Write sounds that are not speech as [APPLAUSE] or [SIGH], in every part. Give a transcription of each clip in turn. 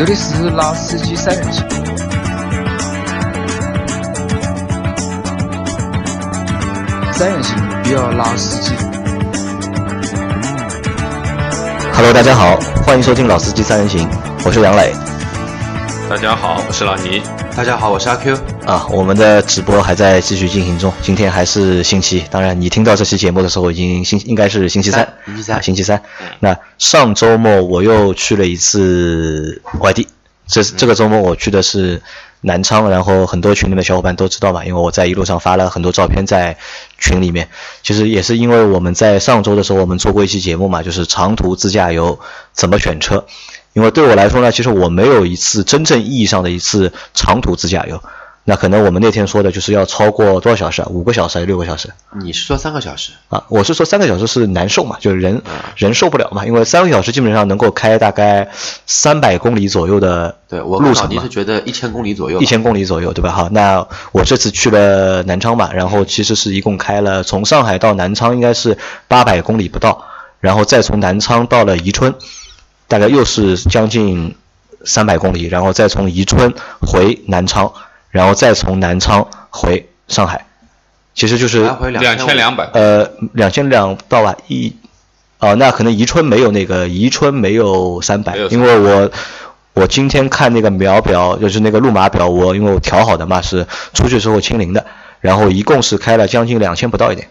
这里是老司机三人行，三人行不要拉司机。Hello，大家好，欢迎收听《老司机三人行》，我是杨磊大家好，我是老倪。大家好，我是阿 Q。啊。我们的直播还在继续进行中，今天还是星期一，当然你听到这期节目的时候已经星应该是星期三，星期三啊星期三。那上周末我又去了一次外地，这这个周末我去的是南昌，然后很多群里的小伙伴都知道嘛，因为我在一路上发了很多照片在群里面。其实也是因为我们在上周的时候我们做过一期节目嘛，就是长途自驾游怎么选车。因为对我来说呢，其实我没有一次真正意义上的一次长途自驾游。那可能我们那天说的就是要超过多少小时啊？五个小时还是六个小时？你是说三个小时？啊，我是说三个小时是难受嘛，就是人人受不了嘛，因为三个小时基本上能够开大概三百公里左右的对我路程嘛跟老倪是，觉得一千公里左右。一千公里左右，对吧？好，那我这次去了南昌嘛，然后其实是一共开了从上海到南昌应该是八百公里不到，然后再从南昌到了宜春，大概又是将近三百公里，然后再从宜春回南昌，然后再从南昌回上海，其实就是两千两百，呃，两千两到吧一，哦，那可能宜春没有那个宜春没有三百。因为我我今天看那个秒表，就是那个路码表，我因为我调好的嘛，是出去之后清零的，然后一共是开了将近两千不到一点。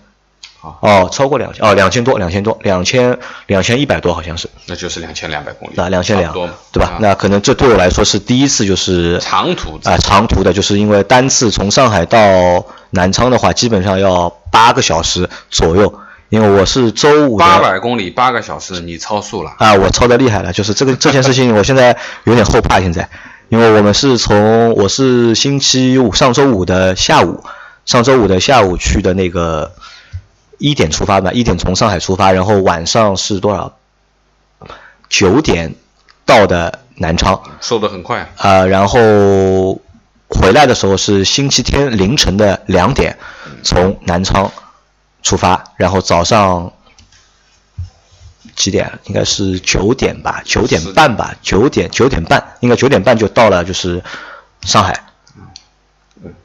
好哦，超过两千哦，两千多，两千多，两千两千一百多好像是，那就是两千两百公里，那两千两对吧？啊那可能这对我来说是第一次，就是长途自啊、长途的，就是因为单次从上海到南昌的话，基本上要八个小时左右。因为我是周五八百公里八个小时，你超速了。啊，我超的厉害了，就是这个这件事情，我现在有点后怕。现在，因为我们是从我是星期五上周五的下午，上周五的下午去的那个一点出发吧，一点从上海出发，然后晚上是多少？九点到的南昌，瘦的很快，啊，然后回来的时候是星期天凌晨的两点从南昌出发，然后早上几点？应该是九点吧，九点半吧，九点九点半，应该九点半就到了，就是上海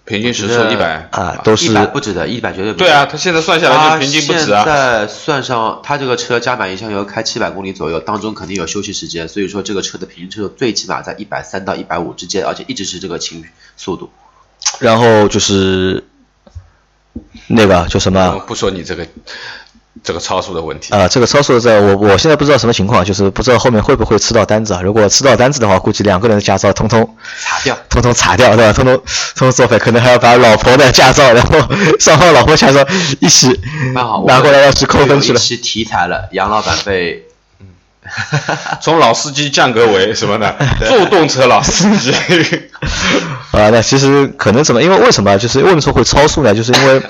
平均时速一百啊，都是一百不止的，一百绝对不止。对啊，他现在算下来他就平均不止现啊。在算上他这个车加满一箱油开七百公里左右，当中肯定有休息时间，所以说这个车的平均车速最起码在一百三到一百五之间，而且一直是这个情速度。然后就是那个就什么不说你这个这个超速的问题，啊、这个超速在我我现在不知道什么情况，就是不知道后面会不会吃到单子啊。如果吃到单子的话，估计两个人的驾照通通擦掉。通通擦掉，对吧？通通通通作废，可能还要把老婆的驾照，然后 [LAUGHS] 双方老婆驾照一起拿过来要去扣分去了有一。期题材了，杨老板被 [LAUGHS] 从老司机降格为什么呢？坐动车老司机。[LAUGHS] 啊，那其实可能怎么？因为为什么？就是为什么说会超速呢？就是因为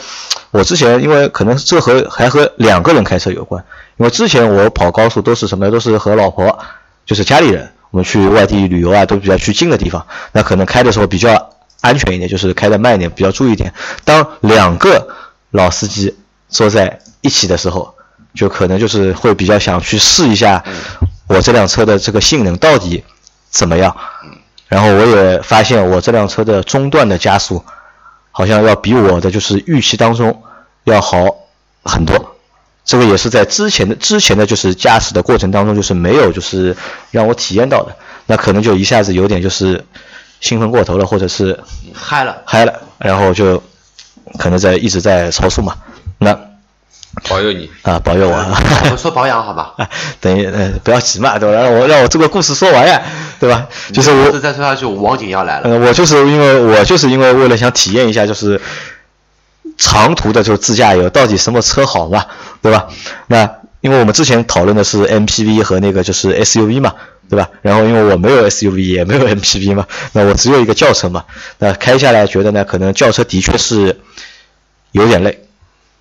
我之前因为可能这和还和两个人开车有关。因为之前我跑高速都是什么？都是和老婆，就是家里人，我们去外地旅游啊，都比较去近的地方。那可能开的时候比较安全一点，就是开的慢一点，比较注意一点。当两个老司机坐在一起的时候，就可能就是会比较想去试一下我这辆车的这个性能到底怎么样。然后我也发现我这辆车的中段的加速，好像要比我的就是预期当中要好很多。这个也是在之前的之前的就是驾驶的过程当中，就是没有就是让我体验到的，那可能就一下子有点就是兴奋过头了，或者是嗨了。嗨了，然后就可能在一直在超速嘛。那保佑你，啊，保佑我啊！[LAUGHS] 我们说保养好吧？啊，[LAUGHS] 等于呃不要急嘛，对吧？让我让我这个故事说完呀，对吧？就是我这再说下去，王景要来了。呃，我就是因为我就是因为为了想体验一下，就是长途的就是自驾游到底什么车好嘛，对吧？那因为我们之前讨论的是 MPV 和那个就是 SUV 嘛，对吧？然后因为我没有 SUV 也没有 MPV 嘛，那我只有一个轿车嘛，那开下来觉得呢，可能轿车的确是有点累，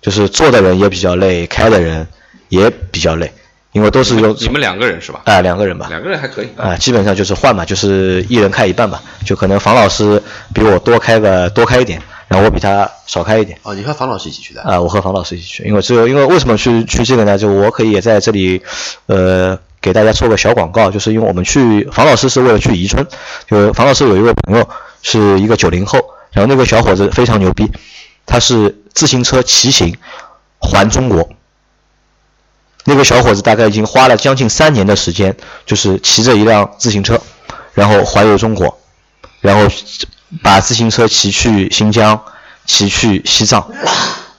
就是坐的人也比较累，开的人也比较累，因为都是用你们两个人是吧？啊、两个人吧，两个人还可以。啊、基本上就是换嘛，就是一人开一半吧，就可能房老师比我多开个多开一点，然后我比他少开一点。哦，你和房老师一起去的？啊、我和房老师一起去，因为只有因为为什么去去这个呢？就我可以也在这里，呃，给大家做个小广告，就是因为我们去房老师是为了去宜春，就房老师有一位朋友是一个九零后，然后那个小伙子非常牛逼，他是自行车骑行环中国。那个小伙子大概已经花了将近三年的时间，就是骑着一辆自行车，然后环游中国，然后把自行车骑去新疆，骑去西藏，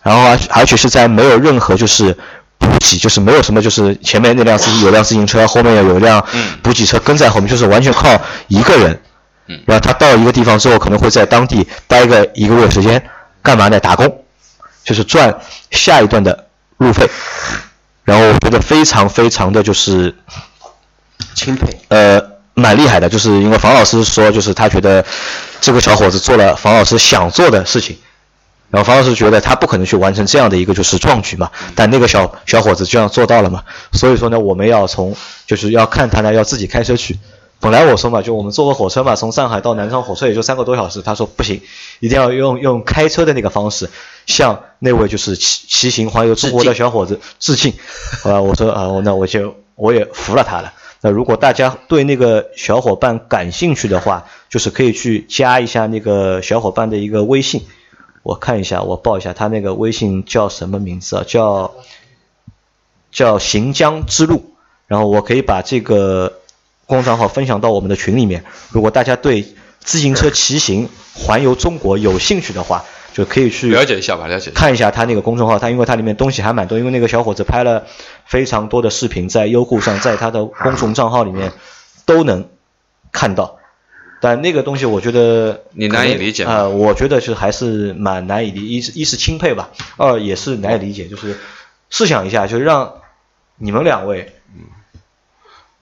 然后而而且是在没有任何就是补给，就是没有什么就是前面那辆自有辆自行车，后面有一辆补给车跟在后面，就是完全靠一个人。然后他到一个地方之后，可能会在当地待个一个月时间，干嘛呢？打工，就是赚下一段的路费。然后我觉得非常非常的就是钦佩，呃，蛮厉害的，就是因为房老师说，就是他觉得这个小伙子做了房老师想做的事情，然后房老师觉得他不可能去完成这样的一个就是壮举嘛，但那个小小伙子这样做到了嘛，所以说呢，我们要从就是要看他呢要自己开车去。本来我说嘛，就我们坐个火车嘛，从上海到南昌火车也就三个多小时。他说不行，一定要用用开车的那个方式，向那位就是骑骑行环游中国的小伙子致敬。啊，我说啊，那我就我也服了他了。那如果大家对那个小伙伴感兴趣的话，就是可以去加一下那个小伙伴的一个微信。我看一下，我报一下他那个微信叫什么名字啊？叫叫行江之路。然后我可以把这个。公众号分享到我们的群里面，如果大家对自行车骑行环游中国有兴趣的话，就可以去了解一下吧，了解看一下他那个公众号，他因为他里面东西还蛮多，因为那个小伙子拍了非常多的视频，在优酷上，在他的公众账号里面都能看到。但那个东西我觉得你难以理解啊，我觉得是还是蛮难以理，一是一是钦佩吧，二也是难以理解，就是试想一下，就是让你们两位。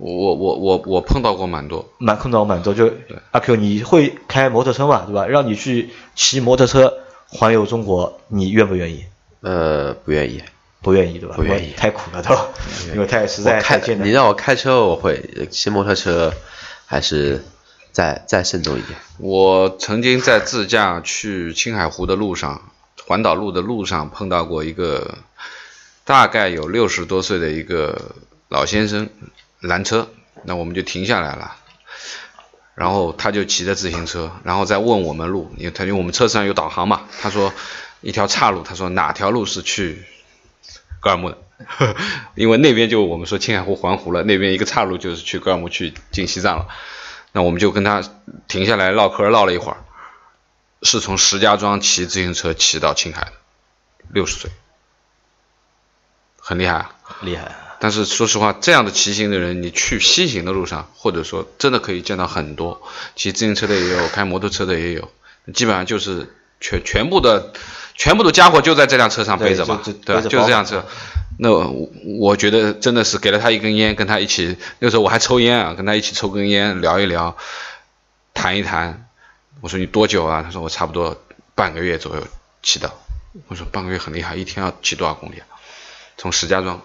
我我我我碰到过蛮多，蛮碰到蛮多。就阿 Q，你会开摩托车嘛，对吧？让你去骑摩托车环游中国，你愿不愿意？呃，不愿意，不愿意，对吧？不愿意，太苦了，都，[LAUGHS] 因为太实在太艰难。你让我开车，我会；骑摩托车，还是再再慎重一点。我曾经在自驾去青海湖的路上，环岛路的路上碰到过一个大概有六十多岁的一个老先生。拦车，那我们就停下来了，然后他就骑着自行车，然后再问我们路，因为他因为我们车上有导航嘛，他说一条岔路，他说哪条路是去格尔木的，[LAUGHS] 因为那边就我们说青海湖环湖了，那边一个岔路就是去格尔木去进西藏了，那我们就跟他停下来唠嗑唠了一会儿，是从石家庄骑自行车骑到青海的，六十岁，很厉害啊，厉害。但是说实话，这样的骑行的人，你去西行的路上，或者说真的可以见到很多，骑自行车的也有，开摩托车的也有，基本上就是全全部的全部的家伙就在这辆车上背着嘛，对吧？就是这辆车。那我觉得真的是给了他一根烟，跟他一起，那时候我还抽烟啊，跟他一起抽根烟，聊一聊，谈一谈。我说你多久啊？他说我差不多半个月左右骑的。我说半个月很厉害，一天要骑多少公里啊？从石家庄。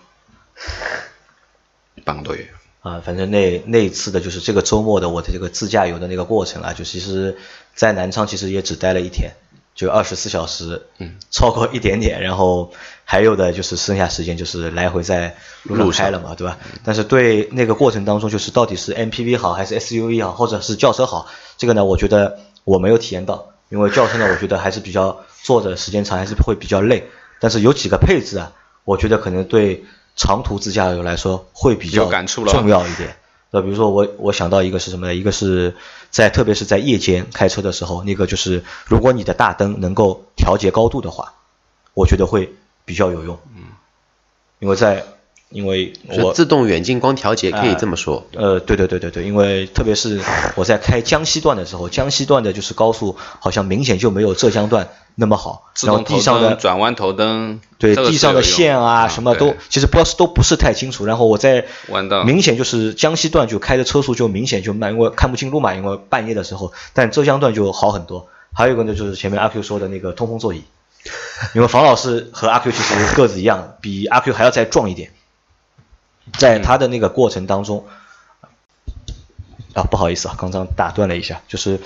半个多月啊，反正那那一次的就是这个周末的我的这个自驾游的那个过程啊，就其实，在南昌其实也只待了一天，就二十四小时，嗯，超过一点点，然后还有的就是剩下时间就是来回在路上开了嘛，对吧？但是对那个过程当中，就是到底是 MPV 好还是 SUV 好，或者是轿车好，这个呢，我觉得我没有体验到，因为轿车呢，我觉得还是比较坐着时间长，还是会比较累，但是有几个配置啊，我觉得可能对。长途自驾游来说会比较重要一点。那比如说我我想到一个是什么呢？一个是在特别是在夜间开车的时候，那个就是如果你的大灯能够调节高度的话，我觉得会比较有用。嗯，因为在因为我自动远近光调节可以这么说。呃，对对对对对，因为特别是我在开江西段的时候，江西段的就是高速好像明显就没有浙江段。那么好，然后地上的转弯头灯，对地上的线啊，什么都其实不都不是太清楚。然后我在明显就是江西段就开的车速就明显就慢，因为看不清路嘛，因为半夜的时候。但浙江段就好很多。还有一个呢，就是前面阿 Q 说的那个通风座椅，因为房老师和阿 Q 其实个子一样，比阿 Q 还要再壮一点，在他的那个过程当中，啊不好意思啊，刚刚打断了一下，就是。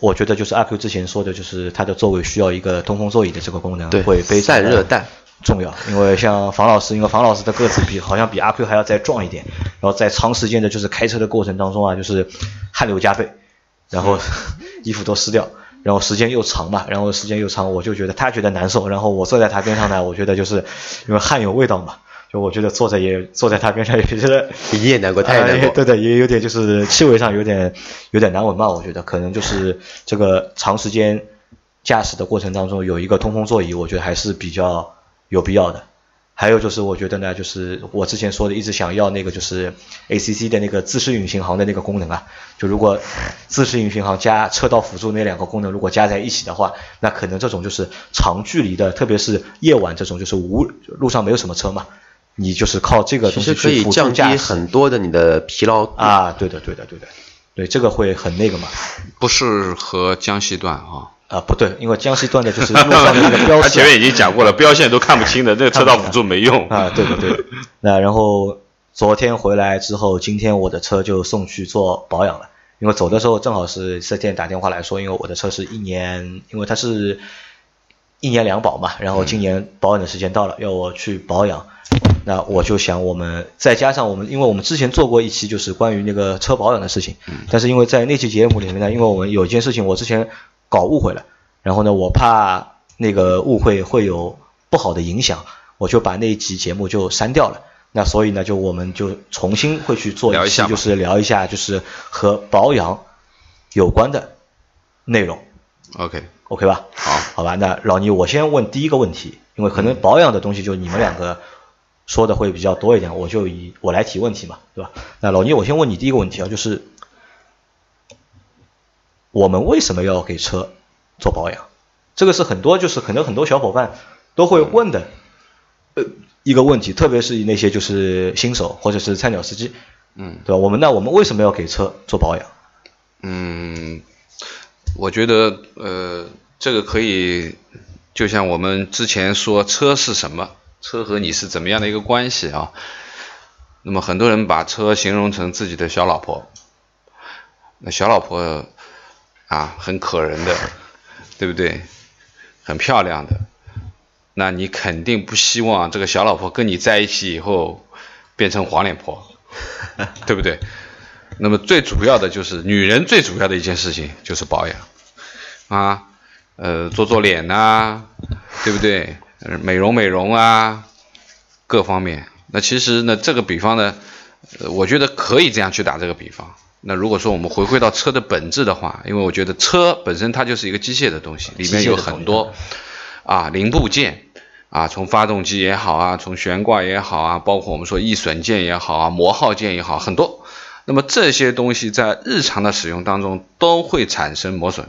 我觉得就是阿 Q 之前说的，就是它的座位需要一个通风座椅的这个功能，会非常散热带，重要，因为像房老师，因为房老师的个子比好像比阿 Q [LAUGHS] 还要再壮一点，然后在长时间的就是开车的过程当中啊，就是汗流浃背，然后 [LAUGHS] 衣服都湿掉，然后时间又长嘛，然后时间又长，我就觉得他觉得难受，然后我坐在他边上呢，我觉得就是因为汗有味道嘛，就我觉得坐着也坐在他边上 [LAUGHS] 也觉得你也难过，他也难过。对对，也有点就是气味上有点有点难闻吧，我觉得可能就是这个长时间驾驶的过程当中有一个通风座椅，我觉得还是比较有必要的。还有就是我觉得呢，就是我之前说的一直想要那个就是 ACC 的那个自适应巡航的那个功能啊，就如果自适应巡航加车道辅助那两个功能如果加在一起的话，那可能这种就是长距离的，特别是夜晚这种就是无路上没有什么车嘛。你就是靠这个东西可以降低很多的你的疲劳啊！对的，对的，对的，对这个会很那个嘛？不适合江西段啊？啊，不对，因为江西段的就是路上的那个标 [LAUGHS] 他前面已经讲过了，标线都看不清的，那个车道辅助没用啊！对对对。那然后昨天回来之后，今天我的车就送去做保养了，因为走的时候正好是四 S 店打电话来说，因为我的车是一年，因为它是一年两保嘛，然后今年保养的时间到了，要我去保养。那我就想，我们再加上我们，因为我们之前做过一期就是关于那个车保养的事情，但是因为在那期节目里面呢，因为我们有一件事情我之前搞误会了，然后呢，我怕那个误会会有不好的影响，我就把那一集节目就删掉了。那所以呢，就我们就重新会去做一期，就是聊一下就是和保养有关的内容。OK，OK 吧？好，好吧。那老倪，我先问第一个问题，因为可能保养的东西就你们两个。说的会比较多一点，我就以我来提问题嘛，对吧？那老倪，我先问你第一个问题啊，就是我们为什么要给车做保养？这个是很多就是可能很多小伙伴都会问的呃一个问题，特别是那些就是新手或者是菜鸟司机，嗯，对吧？我们那我们为什么要给车做保养？嗯，我觉得呃这个可以，就像我们之前说车是什么。车和你是怎么样的一个关系啊？那么很多人把车形容成自己的小老婆，那小老婆啊很可人的，对不对？很漂亮的，那你肯定不希望这个小老婆跟你在一起以后变成黄脸婆，对不对？那么最主要的就是女人最主要的一件事情就是保养啊，呃，做做脸呐，对不对？美容美容啊，各方面。那其实呢，这个比方呢，我觉得可以这样去打这个比方。那如果说我们回归到车的本质的话，因为我觉得车本身它就是一个机械的东西，里面有很多啊零部件啊，从发动机也好啊，从悬挂也好啊，包括我们说易损件也好啊，磨耗件也好，很多。那么这些东西在日常的使用当中都会产生磨损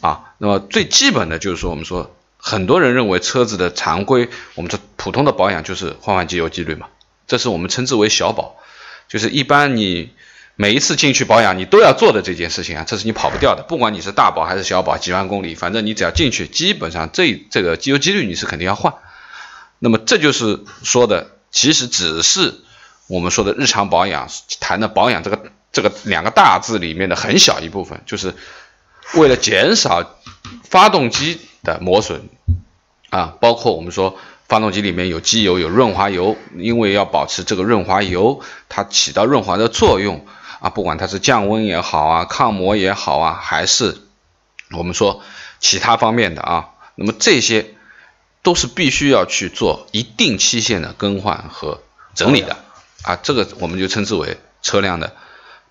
啊。那么最基本的就是说，我们说。很多人认为车子的常规，我们说普通的保养就是换换机油机滤嘛，这是我们称之为小保，就是一般你每一次进去保养你都要做的这件事情啊，这是你跑不掉的，不管你是大保还是小保，几万公里，反正你只要进去，基本上这这个机油机滤你是肯定要换。那么这就是说的，其实只是我们说的日常保养谈的保养这个这个两个大字里面的很小一部分，就是为了减少发动机。的磨损啊，包括我们说发动机里面有机油有润滑油，因为要保持这个润滑油它起到润滑的作用啊，不管它是降温也好啊，抗磨也好啊，还是我们说其他方面的啊，那么这些都是必须要去做一定期限的更换和整理的啊，这个我们就称之为车辆的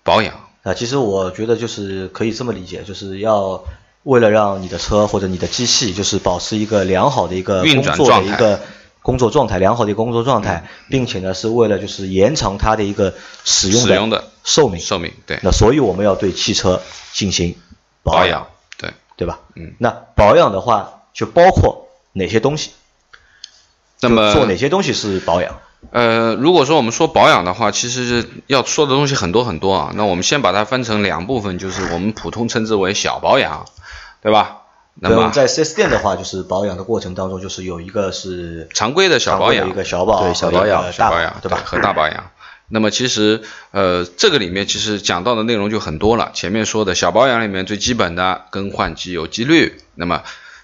保养啊。其实我觉得就是可以这么理解，就是要。为了让你的车或者你的机器就是保持一个良好的一个工作的一个工作状态，良好的一个工作状态，并且呢是为了就是延长它的一个使用的寿命寿命对。那所以我们要对汽车进行保养，对对吧？嗯。那保养的话就包括哪些东西？那么做哪些东西是保养？呃，如果说我们说保养的话，其实是要说的东西很多很多啊。那我们先把它分成两部分，就是我们普通称之为小保养。对吧？那么在 4S 店的话，就是保养的过程当中，就是有一个是常规的小保养，一个小保，对小保养、大保养，对吧？和大保养。那么其实呃，这个里面其实讲到的内容就很多了。前面说的小保养里面最基本的更换机油、机滤，那么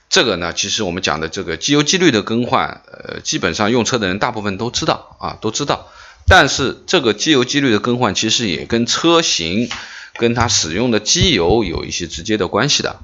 这个呢，其实我们讲的这个机油机滤的更换，呃，基本上用车的人大部分都知道啊，都知道。但是这个机油机滤的更换，其实也跟车型、跟它使用的机油有一些直接的关系的。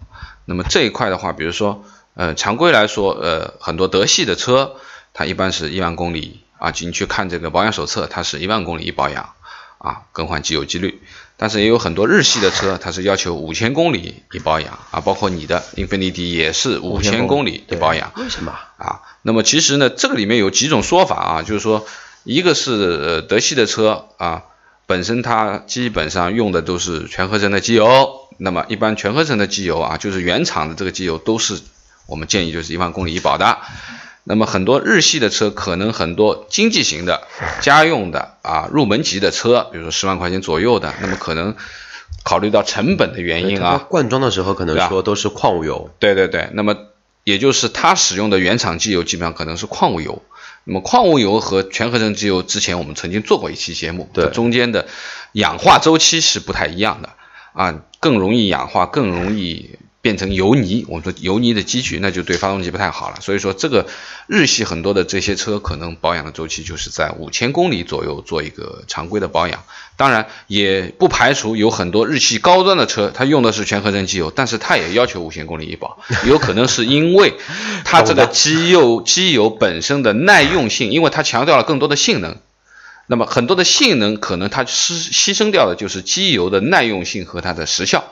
那么这一块的话，比如说，呃，常规来说，呃，很多德系的车，它一般是一万公里啊，你去看这个保养手册，它是一万公里一保养啊，更换机油机滤。但是也有很多日系的车，它是要求五千公里一保养啊，包括你的英菲尼迪也是五千公里一保养。为什么啊？那么其实呢，这个里面有几种说法啊，就是说，一个是呃德系的车啊，本身它基本上用的都是全合成的机油，那么一般全合成的机油啊，就是原厂的这个机油都是我们建议就是一万公里一保的。那么很多日系的车，可能很多经济型的、家用的啊入门级的车，比如说十万块钱左右的，那么可能考虑到成本的原因啊，灌装的时候可能说都是矿物油。对对对，那么也就是它使用的原厂机油基本上可能是矿物油。那么矿物油和全合成机油之前我们曾经做过一期节目，对中间的氧化周期是不太一样的啊，更容易氧化，更容易。变成油泥，我们说油泥的积聚，那就对发动机不太好了。所以说，这个日系很多的这些车，可能保养的周期就是在五千公里左右做一个常规的保养。当然，也不排除有很多日系高端的车，它用的是全合成机油，但是它也要求五千公里一保。有可能是因为它这个 [LAUGHS] 机油机油本身的耐用性，因为它强调了更多的性能。那么很多的性能可能它牺牺牲掉的就是机油的耐用性和它的时效。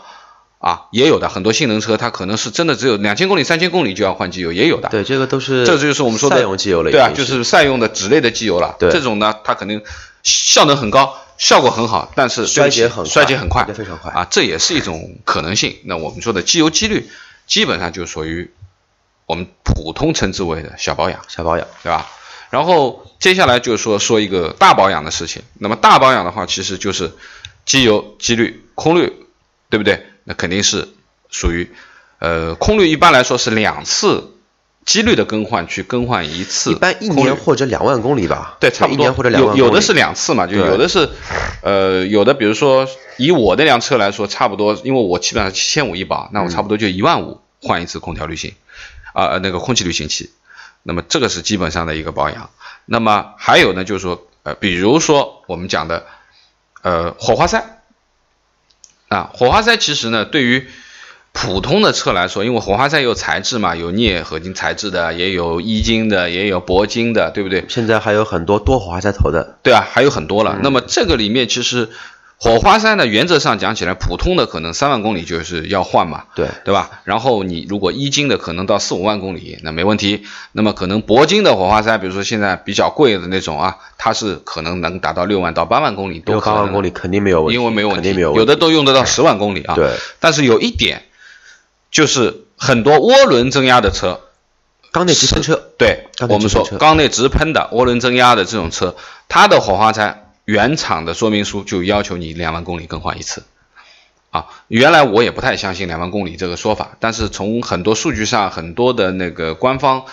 啊，也有的很多性能车，它可能是真的只有两千公里、三千公里就要换机油，也有的。对，这个都是，这就是我们说的赛用机油了。对啊，就是赛用的脂类的机油了。对，这种呢，它肯定效能很高，效果很好，但是衰竭很衰竭很快，非常快啊，这也是一种可能性。那我们说的机油机滤，基本上就属于我们普通称之为的小保养，小保养，对吧？然后接下来就是说说一个大保养的事情。那么大保养的话，其实就是机油、机滤、空滤，对不对？那肯定是。属于，呃，空滤一般来说是两次机率的更换，去更换一次，一般一年或者两万公里吧。对，差不多。一年或者两万公里。有有的是两次嘛，就有的是，呃，有的比如说以我那辆车来说，差不多，因为我基本上七千五一保，那我差不多就一万五换一次空调滤芯，啊，那个空气滤清器。那么这个是基本上的一个保养。那么还有呢，就是说，呃，比如说我们讲的，呃，火花塞，啊，火花塞其实呢，对于普通的车来说，因为火花塞有材质嘛，有镍合金材质的，也有一金的，也有铂金的，对不对？现在还有很多多火花塞头的。对啊，还有很多了。那么这个里面其实火花塞呢，原则上讲起来，普通的可能三万公里就是要换嘛，对对吧？然后你如果一金的可能到四五万公里，那没问题。那么可能铂金的火花塞，比如说现在比较贵的那种啊，它是可能能达到六万到八万公里都可能。八万公里肯定没有问题，因为没有问题，有的都用得到十万公里啊。对。但是有一点。就是很多涡轮增压的车，缸内直喷车，对，我们说缸内直喷的涡轮增压的这种车，它的火花塞原厂的说明书就要求你两万公里更换一次。啊，原来我也不太相信两万公里这个说法，但是从很多数据上，很多的那个官方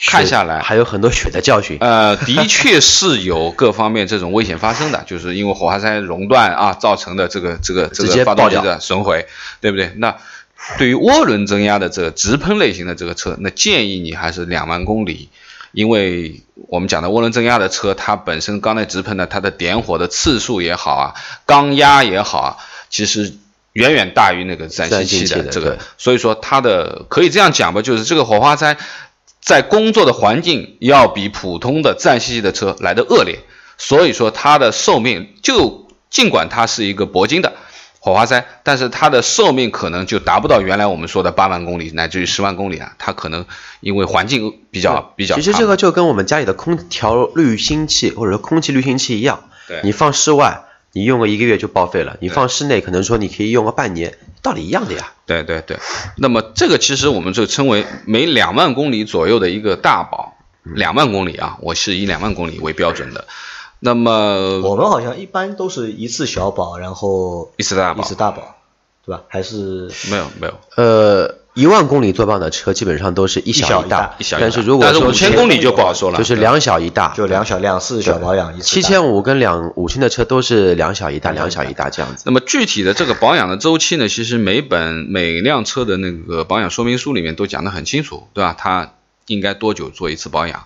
看下来，还有很多血的教训。呃，的确是有各方面这种危险发生的，[LAUGHS] 就是因为火花塞熔断啊造成的这个这个这个发动机的损毁，对不对？那。对于涡轮增压的这个直喷类型的这个车，那建议你还是两万公里，因为我们讲的涡轮增压的车，它本身缸内直喷的，它的点火的次数也好啊，缸压也好啊，其实远远大于那个自然吸气的这个，所以说它的可以这样讲吧，就是这个火花塞在工作的环境要比普通的自然吸气的车来的恶劣，所以说它的寿命就尽管它是一个铂金的。火花塞，但是它的寿命可能就达不到原来我们说的八万公里乃至于十万公里啊，它可能因为环境比较比较。其实这个就跟我们家里的空调滤芯器或者说空气滤芯器一样，对，你放室外，你用个一个月就报废了；你放室内，可能说你可以用个半年，道理一样的呀。对对对，那么这个其实我们就称为每两万公里左右的一个大保，两万公里啊，我是以两万公里为标准的。那么我们好像一般都是一次小保，然后一次大保，一次大保，对吧？还是没有没有。呃，一万公里做保养的车基本上都是一小一大，一小一大但是如果但是说五千公里就不好说了，就是两小一大，就两小两次小保养一次。七千五跟两五千的车都是两小一大，两小一大这样子。那么具体的这个保养的周期呢，其实每本每辆车的那个保养说明书里面都讲得很清楚，对吧？它应该多久做一次保养，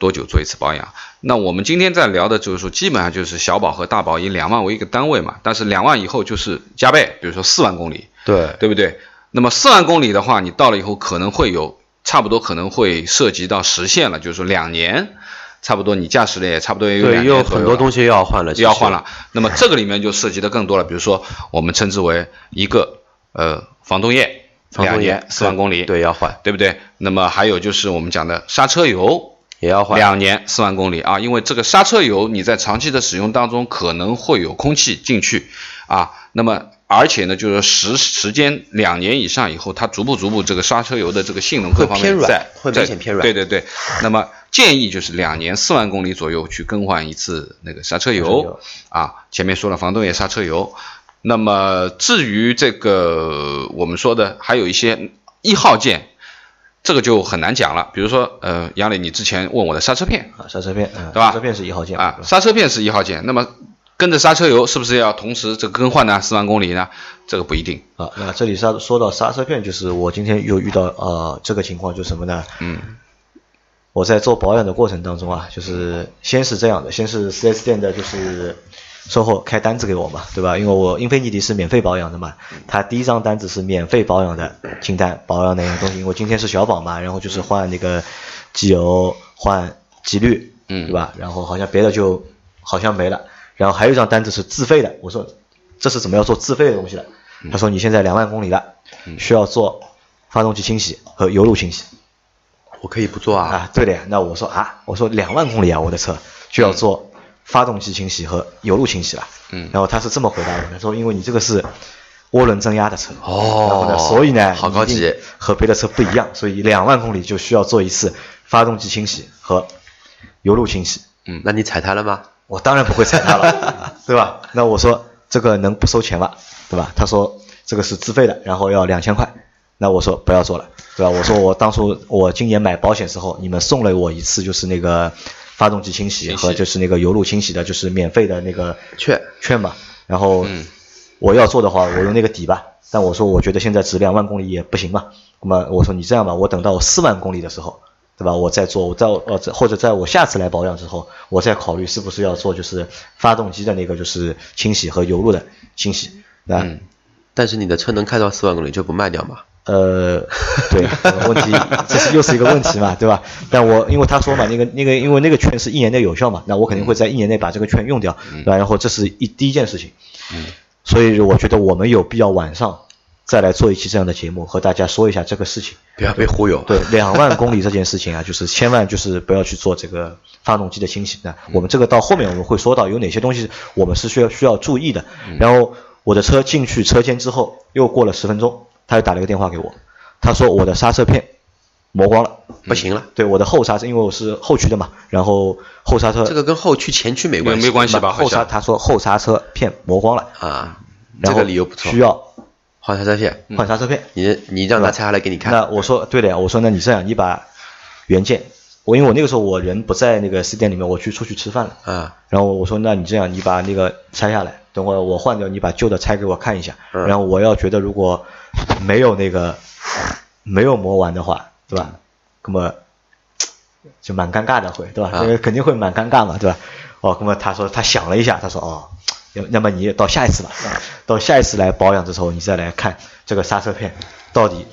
多久做一次保养。那我们今天在聊的就是说，基本上就是小保和大保以两万为一个单位嘛，但是两万以后就是加倍，比如说四万公里，对，对不对？那么四万公里的话，你到了以后可能会有差不多可能会涉及到实现了，就是说两年，差不多你驾驶的也差不多也有，两年左右很多东西要换了，要换了。那么这个里面就涉及的更多了，比如说我们称之为一个呃防冻液，防冻液两年四万公里，对，要换，对不对？那么还有就是我们讲的刹车油，也要换，两年四万公里。啊，因为这个刹车油你在长期的使用当中可能会有空气进去。啊，那么而且呢，就是时时间两年以上以后，它逐步逐步这个刹车油的这个性能各方会偏软面在会在明显偏软。对对对，那么建议就是两年四万公里左右去更换一次那个刹车油。油。啊，前面说了防冻液、刹车油。那么至于这个我们说的还有一些一号件，这个就很难讲了。比如说，呃，杨磊，你之前问我的刹车片啊，刹车片，嗯，对吧刹车片是一号件啊，刹车片是一号件，那么跟着刹车油是不是要同时这个更换呢？四万公里呢？这个不一定。啊，那这里刹说到刹车片，就是我今天又遇到呃这个情况，就是什么呢？嗯我在做保养的过程当中啊，就是先是这样的，先是 4S 店的就是售后开单子给我嘛，对吧？因为我英菲尼迪是免费保养的嘛，他第一张单子是免费保养的清单，保养哪些东西？因为今天是小保嘛，然后就是换那个机油、换机滤，嗯对吧？然后好像别的就好像没了，然后还有一张单子是自费的，我说这是怎么要做自费的东西了？他说你现在两万公里了，需要做发动机清洗和油路清洗。我可以不做啊，啊，对的呀。那我说啊，我说两万公里啊，我的车就要做发动机清洗和油路清洗吧。嗯然后他是这么回答的，他说因为你这个是涡轮增压的车，哦然后呢，所以呢，好高级和别的车不一样，所以两万公里就需要做一次发动机清洗和油路清洗。嗯那你踩它了吗？我当然不会踩它了，[LAUGHS] 对吧？那我说这个能不收钱吗？对吧？他说这个是自费的，然后要两千块。那我说不要做了，对吧？我说我当初我今年买保险时候，你们送了我一次就是那个发动机清洗和就是那个油路清洗的，就是免费的那个券券嘛。然后嗯我要做的话，我用那个底吧。但我说我觉得现在值两万公里也不行嘛。那么我说你这样吧，我等到我四万公里的时候，对吧？我再做，我在呃或者在我下次来保养之后，我再考虑是不是要做就是发动机的那个就是清洗和油路的清洗。那、嗯但是你的车能开到四万公里就不卖掉嘛？呃，对，这 [LAUGHS] 个问题这是又是一个问题嘛，对吧？但我因为他说嘛，那个那个因为那个券是一年内有效嘛，那我肯定会在一年内把这个券用掉，对吧？然后这是一第一件事情，所以我觉得我们有必要晚上再来做一期这样的节目，和大家说一下这个事情。不要被忽悠。对，两万公里这件事情啊，就是千万就是不要去做这个发动机的清洗那。我们这个到后面我们会说到有哪些东西我们是需要需要注意的。然后我的车进去车间之后，又过了十分钟，他又打了一个电话给我，他说我的刹车片磨光了。不行了，对，我的后刹车，因为我是后驱的嘛，然后后刹车这个跟后驱前驱没关系。没关系吧？好后刹，他说后刹车片磨光了，啊，这然后个理由不错需。要换刹车片，换刹车片。你你让他拆下来给你看。那我说对的呀，我说那你这样，你把原件，我因为我那个时候我人不在那个四店里面，我去出去吃饭了。啊，然后我说那你这样，你把那个拆下来，等会儿我换掉，你把旧的拆给我看一下。嗯然后我要觉得如果没有那个没有磨完的话，对吧？那么就蛮尴尬的会，对吧？因为肯定会蛮尴尬嘛，对吧？哦，那么他说他想了一下，他说哦，要那么你到下一次吧，啊到下一次来保养的时候，你再来看这个刹车片到底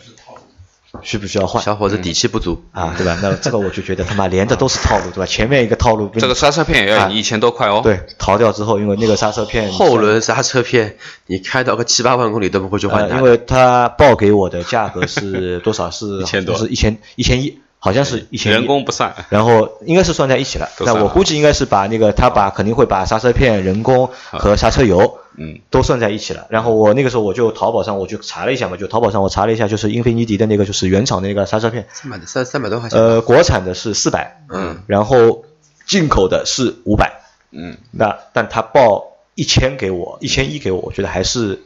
需不需要换。小伙子底气不足。啊，对吧？那这个我就觉得他妈连着都是套路，对吧？[LAUGHS] 前面一个套路，这个刹车片也要啊你一千多块哦。，对逃掉之后，因为那个刹车片后轮刹车片，你开到个七八万公里都不会去换呃，因为他报给我的价格是多少？是 [LAUGHS] 1000多是一千一千一，好像是一千人工不算。然后应该是算在一起了那我估计应该是把那个他把肯定会把刹车片、人工和刹车油，嗯，都算在一起了。然后我那个时候我就淘宝上我就查了一下嘛，就淘宝上我查了一下，就是英菲尼迪的那个就是原厂的那个刹车片，三百三三百多块钱。呃，国产的是四百，嗯，然后进口的是五百。嗯，那但他报一千给我，一千一给我，我觉得还是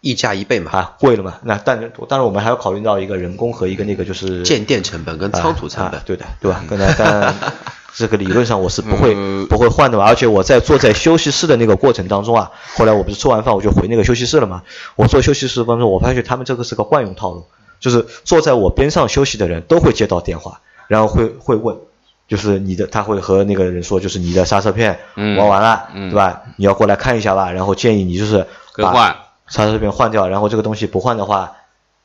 溢价一倍嘛，啊贵了嘛。那但当然我们还要考虑到一个人工和一个那个就是建店成本跟仓储成本啊啊，对的，对吧？跟但 [LAUGHS] 这个理论上我是不会、嗯不会换的嘛。而且我在坐在休息室的那个过程当中啊，后来我不是吃完饭我就回那个休息室了嘛。我坐休息室当中，我发现他们这个是个惯用套路，就是坐在我边上休息的人都会接到电话，然后会会问。就是你的，他会和那个人说，就是你的刹车片嗯玩完了，嗯对吧？你要过来看一下吧，然后建议你就是把刹车片换掉，然后这个东西不换的话，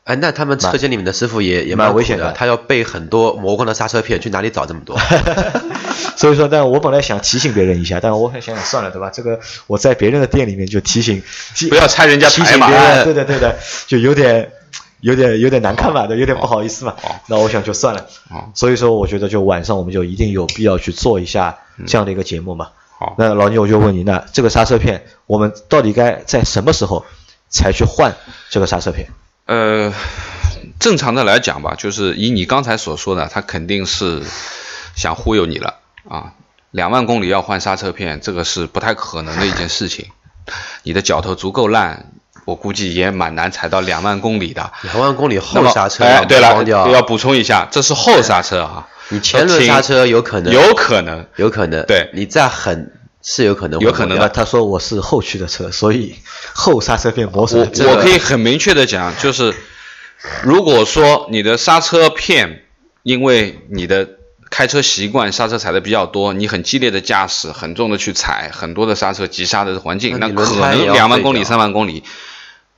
哎，那他们车间里面的师傅也也蛮危险的的，他要备很多磨光的刹车片，去哪里找这么多？[LAUGHS] 所以说，但我本来想提醒别人一下，但我想想算了，对吧？这个我在别人的店里面就提醒，提不要拆人家提台嘛醒别人，对的对的，就有点有点有点难看嘛，对，有点不好意思嘛。那我想就算了。好所以说，我觉得就晚上我们就一定有必要去做一下这样的一个节目嘛。好那老倪，我就问你，那这个刹车片，我们到底该在什么时候才去换这个刹车片？呃，正常的来讲吧，就是以你刚才所说的，他肯定是想忽悠你了啊。两万公里要换刹车片，这个是不太可能的一件事情。你的脚头足够烂，我估计也蛮难踩到两万公里的。两万公里后刹车哎，对了要补充一下，这是后刹车啊。你前轮刹车有可能，有可能，有可能，对你再狠是有可能有可能的。他说我是后驱的车，所以后刹车片磨损我这个我可以很明确的讲，就是如果说你的刹车片，因为你的开车习惯，刹车踩的比较多，你很激烈的驾驶，很重的去踩，很多的刹车急刹的环境，那那可能两万公里、三万公里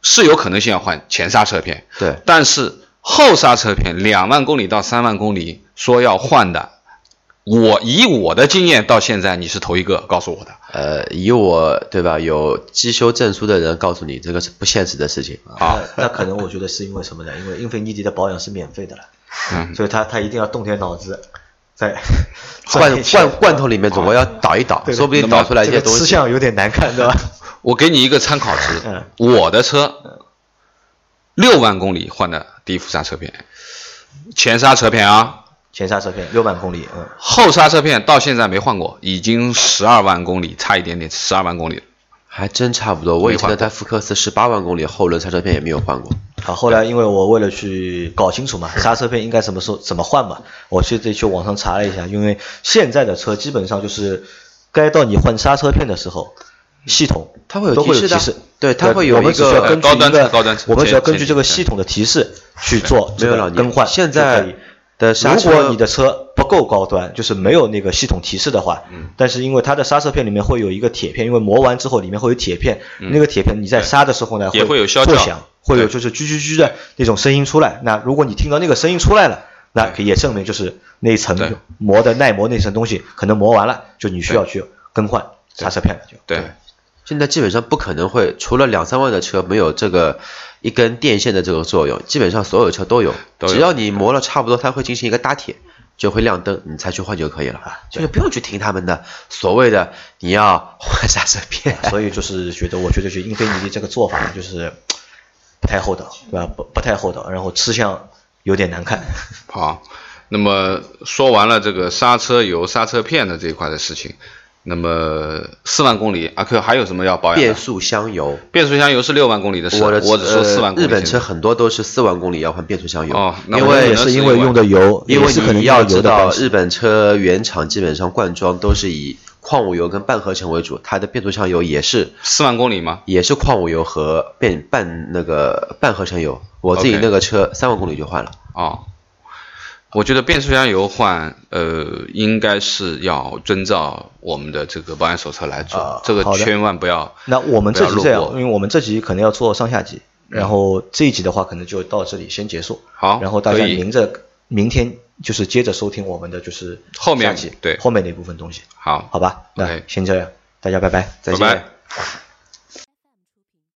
是有可能性要换前刹车片，对，但是后刹车片两万公里到三万公里说要换的，我以我的经验到现在你是头一个告诉我的。呃，以我对吧，有机修证书的人告诉你，这个是不现实的事情。啊那那可能我觉得是因为什么呢？因为英菲尼迪的保养是免费的了，嗯所以他他一定要动点脑子，在 [LAUGHS] 罐罐罐头里面总归要倒一倒，对说不定倒出来一些东这个吃。相有点难看，对吧？[LAUGHS] 我给你一个参考值，[LAUGHS] 嗯我的车六万公里换的低幅刹车片，前刹车片啊，前刹车片六万公里，嗯，后刹车片到现在没换过，已经十二万公里，差一点点，十二万公里了。还真差不多。我以前的台福克斯十八万公里后轮刹车片也没有换过。好，后来因为我为了去搞清楚嘛，刹车片应该什么时候怎么换嘛，我去自己去网上查了一下，因为现在的车基本上就是该到你换刹车片的时候，系统它会有提示的示，对它会有我们一个只要根据高端一个高端我们只要根据这个系统的提示去做更换现在以的刹车如果车你的车不够高端，就是没有那个系统提示的话，嗯。但是因为它的刹车片里面会有一个铁片，因为磨完之后里面会有铁片，那个铁片你在刹的时候呢，嗯也会有啸叫作响，会有就是吱吱吱的那种声音出来。那如果你听到那个声音出来了，那也证明就是那一层对。磨的耐磨那层东西可能磨完了，就你需要去更换刹车片了，就。对，现在基本上不可能会，除了两三万的车没有这个一根电线的这个作用，基本上所有车都有。都有只要你磨了差不多，它会进行一个搭铁，就会亮灯，你才去换就可以了。就是不用去听他们的所谓的你要换刹车片。所以就是觉得，我觉得就英菲尼迪这个做法就是不太厚道，对吧？不不太厚道，然后吃相有点难看。好，那么说完了这个刹车油、刹车片的这一块的事情，那么四万公里，阿 Q 还有什么要保养的？变速箱油，变速箱油是六万公里的事，我的我只说四万公里。呃日本车很多都是四万公里要换变速箱油，哦那因为也是因为用的油，因为可能你要知道日本车原厂基本上灌装都是以矿物油跟半合成为主，它的变速箱油也是四万公里吗？也是矿物油和变半那个半合成油。我自己那个车三万公里就换了。哦，我觉得变速箱油换，呃，应该是要遵照我们的这个保养手册来做，啊这个千万不要。那我们这集这样因为我们这集可能要做上下集，然后这一集的话可能就到这里先结束。好然后大家明着明天就是接着收听我们的就是后面对后面那部分东西，好，好吧？那先这样，大家拜拜，再见。拜拜。